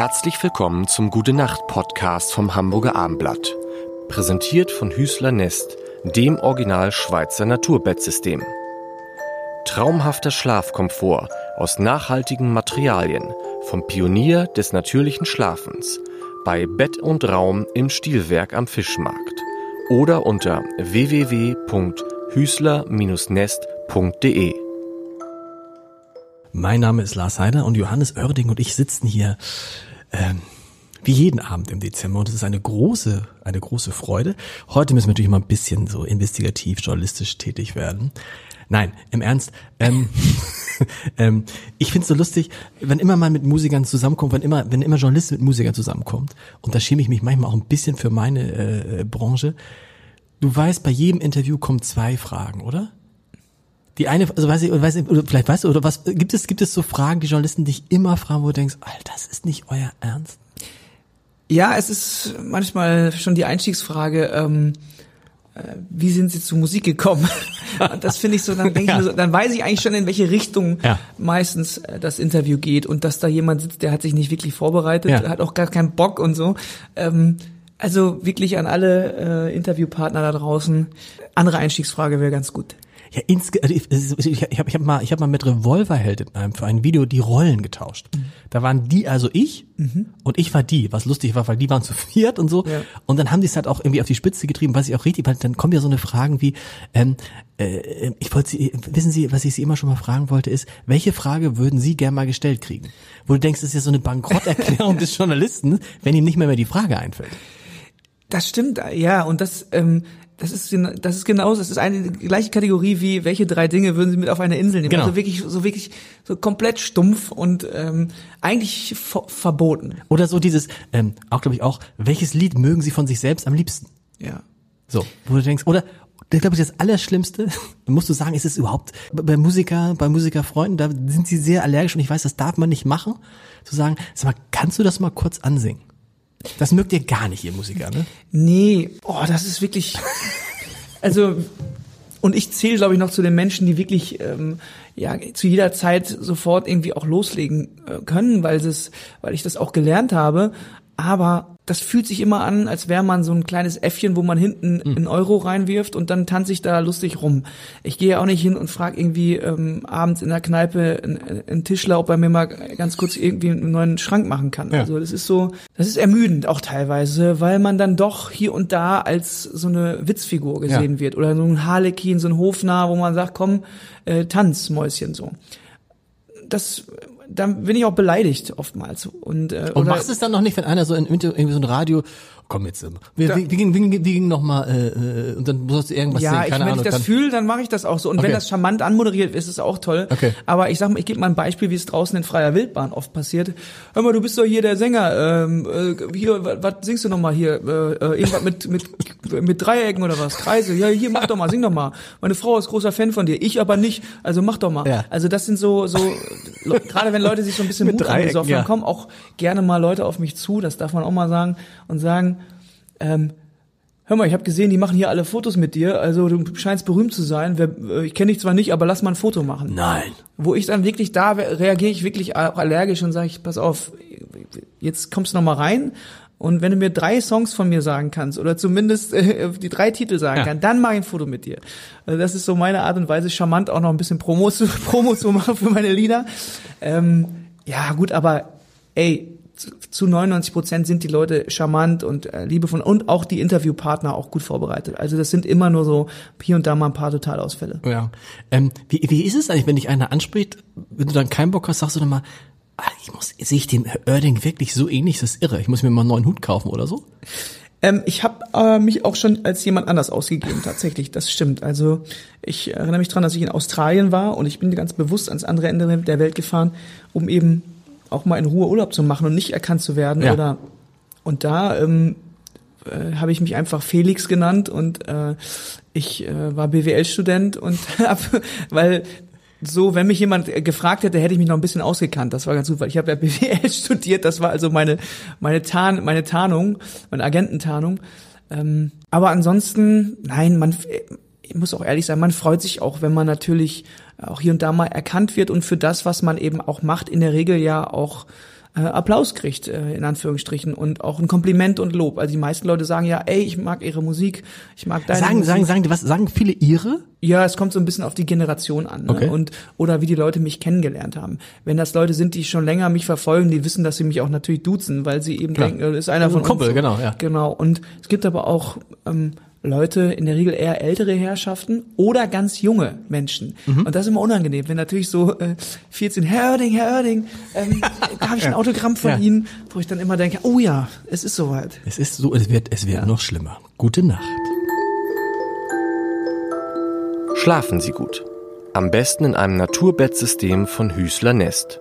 Herzlich willkommen zum Gute Nacht Podcast vom Hamburger Armblatt. Präsentiert von Hüßler Nest, dem Original Schweizer Naturbettsystem. Traumhafter Schlafkomfort aus nachhaltigen Materialien vom Pionier des natürlichen Schlafens bei Bett und Raum im Stilwerk am Fischmarkt oder unter www.hüßler-nest.de. Mein Name ist Lars Heider und Johannes Oerding und ich sitzen hier ähm, wie jeden Abend im Dezember und es ist eine große, eine große Freude. Heute müssen wir natürlich mal ein bisschen so investigativ, journalistisch tätig werden. Nein, im Ernst. Ähm, ähm, ich find's so lustig, wenn immer mal mit Musikern zusammenkommt, wenn immer, wenn immer Journalisten mit Musikern zusammenkommt, und da schäme ich mich manchmal auch ein bisschen für meine äh, Branche. Du weißt, bei jedem Interview kommen zwei Fragen, oder? Die eine, also weiß ich, weiß ich, oder vielleicht weißt du, oder was, gibt es, gibt es so Fragen, die Journalisten dich immer fragen, wo du denkst, Alter, das ist nicht euer Ernst? Ja, es ist manchmal schon die Einstiegsfrage, ähm, äh, wie sind Sie zur Musik gekommen? das finde ich so, dann denke ich so, dann weiß ich eigentlich schon, in welche Richtung ja. meistens äh, das Interview geht und dass da jemand sitzt, der hat sich nicht wirklich vorbereitet, ja. hat auch gar keinen Bock und so. Ähm, also wirklich an alle äh, Interviewpartner da draußen, andere Einstiegsfrage wäre ganz gut. Ja, insge also ich, ich habe ich hab mal, ich hab mal mit Revolverheld in einem, für ein Video die Rollen getauscht. Mhm. Da waren die also ich mhm. und ich war die, was lustig war, weil die waren zu viert und so. Ja. Und dann haben die es halt auch irgendwie auf die Spitze getrieben, was ich auch richtig, weil dann kommen ja so eine Fragen wie, ähm, äh, ich wollte Sie, wissen Sie, was ich Sie immer schon mal fragen wollte, ist, welche Frage würden Sie gern mal gestellt kriegen? Wo du denkst, das ist ja so eine Bankrotterklärung des Journalisten, wenn ihm nicht mehr, mehr die Frage einfällt. Das stimmt, ja, und das, ähm, das ist, das ist genauso, das ist eine gleiche Kategorie wie, welche drei Dinge würden Sie mit auf eine Insel nehmen? Genau. Also wirklich, so wirklich, so komplett stumpf und ähm, eigentlich verboten. Oder so dieses, ähm, auch glaube ich auch, welches Lied mögen Sie von sich selbst am liebsten? Ja. So, wo du denkst, oder das glaube ich das Allerschlimmste, musst du sagen, ist es überhaupt bei Musiker, bei Musikerfreunden, da sind sie sehr allergisch und ich weiß, das darf man nicht machen, zu sagen, sag mal, kannst du das mal kurz ansingen? Das mögt ihr gar nicht, ihr Musiker, ne? Nee, oh, das ist wirklich. Also, und ich zähle, glaube ich, noch zu den Menschen, die wirklich ähm, ja zu jeder Zeit sofort irgendwie auch loslegen äh, können, weil es, weil ich das auch gelernt habe. Aber das fühlt sich immer an, als wäre man so ein kleines Äffchen, wo man hinten mhm. einen Euro reinwirft und dann tanze ich da lustig rum. Ich gehe auch nicht hin und frage irgendwie ähm, abends in der Kneipe einen, Tischler, ob er mir mal ganz kurz irgendwie einen neuen Schrank machen kann. Ja. Also das ist so, das ist ermüdend auch teilweise, weil man dann doch hier und da als so eine Witzfigur gesehen ja. wird oder so ein Harlekin, so ein Hofnarr, wo man sagt, komm, äh, tanz, Mäuschen so. Das dann bin ich auch beleidigt oftmals. Und, äh, und machst es dann noch nicht, wenn einer so in, irgendwie so ein Radio, komm jetzt, wie, wie, wie, ging, wie, wie ging noch mal, äh, äh, und dann musst du irgendwas ja, sehen, keine ich, wenn Ahnung. ich das fühle, dann mache ich das auch so. Und okay. wenn das charmant anmoderiert ist, ist es auch toll. Okay. Aber ich sag mal, ich gebe mal ein Beispiel, wie es draußen in freier Wildbahn oft passiert. Hör mal, du bist doch hier der Sänger. Ähm, äh, hier, was, singst du noch mal hier? Äh, äh, irgendwas mit, mit, mit Dreiecken oder was? Kreise. Ja, hier, mach doch mal, sing doch mal. Meine Frau ist großer Fan von dir, ich aber nicht. Also mach doch mal. Ja. Also das sind so, so gerade wenn Leute sich so ein bisschen Mut angesoffen ja. kommen auch gerne mal Leute auf mich zu, das darf man auch mal sagen, und sagen, ähm, hör mal, ich habe gesehen, die machen hier alle Fotos mit dir, also du scheinst berühmt zu sein. Äh, ich kenne dich zwar nicht, aber lass mal ein Foto machen. Nein. Wo ich dann wirklich da reagiere ich wirklich auch allergisch und sage ich, pass auf, jetzt kommst du noch mal rein und wenn du mir drei Songs von mir sagen kannst oder zumindest äh, die drei Titel sagen ja. kannst, dann mache ich ein Foto mit dir. Also das ist so meine Art und Weise, charmant auch noch ein bisschen Promo zu, Promo zu machen für meine Lieder. Ähm, ja gut, aber ey, zu 99 Prozent sind die Leute charmant und äh, liebevoll und auch die Interviewpartner auch gut vorbereitet. Also das sind immer nur so hier und da mal ein paar Totalausfälle. Ja. Ähm, wie, wie ist es eigentlich, wenn dich einer anspricht, wenn du dann keinen Bock hast, sagst du dann mal, ah, ich muss, sehe ich dem Erding wirklich so ähnlich, das ist irre. Ich muss mir mal einen neuen Hut kaufen oder so? Ähm, ich habe äh, mich auch schon als jemand anders ausgegeben, tatsächlich, das stimmt. Also ich erinnere mich dran, dass ich in Australien war und ich bin ganz bewusst ans andere Ende der Welt gefahren, um eben auch mal in Ruhe Urlaub zu machen und nicht erkannt zu werden ja. oder und da ähm, äh, habe ich mich einfach Felix genannt und äh, ich äh, war BWL-Student und hab, weil so, wenn mich jemand gefragt hätte, hätte ich mich noch ein bisschen ausgekannt. Das war ganz gut, weil ich habe ja BWL studiert. Das war also meine meine Tarn, meine Tarnung, meine Agententarnung. Ähm, aber ansonsten, nein, man ich muss auch ehrlich sein, man freut sich auch, wenn man natürlich auch hier und da mal erkannt wird und für das, was man eben auch macht, in der Regel ja auch äh, Applaus kriegt, äh, in Anführungsstrichen, und auch ein Kompliment und Lob. Also die meisten Leute sagen ja, ey, ich mag ihre Musik, ich mag deine Sagen, Musik. sagen, sagen, was, sagen viele ihre? Ja, es kommt so ein bisschen auf die Generation an ne? Okay. und oder wie die Leute mich kennengelernt haben. Wenn das Leute sind, die schon länger mich verfolgen, die wissen, dass sie mich auch natürlich duzen, weil sie eben Klar. denken, das ist einer Ein von Kumpel, uns. genau, ja. Genau. Und es gibt aber auch ähm, Leute, in der Regel eher ältere Herrschaften oder ganz junge Menschen. Mhm. Und das ist immer unangenehm, wenn natürlich so äh, 14, Herr Oerding, Herr Oerding, ähm, darf ich ein Autogramm von Ja. Ihnen? Wo ich dann immer denke, oh ja, es ist soweit. Es ist so, es wird, es wird noch schlimmer. Gute Nacht. Schlafen Sie gut. Am besten in einem Naturbettsystem von Hüßler Nest.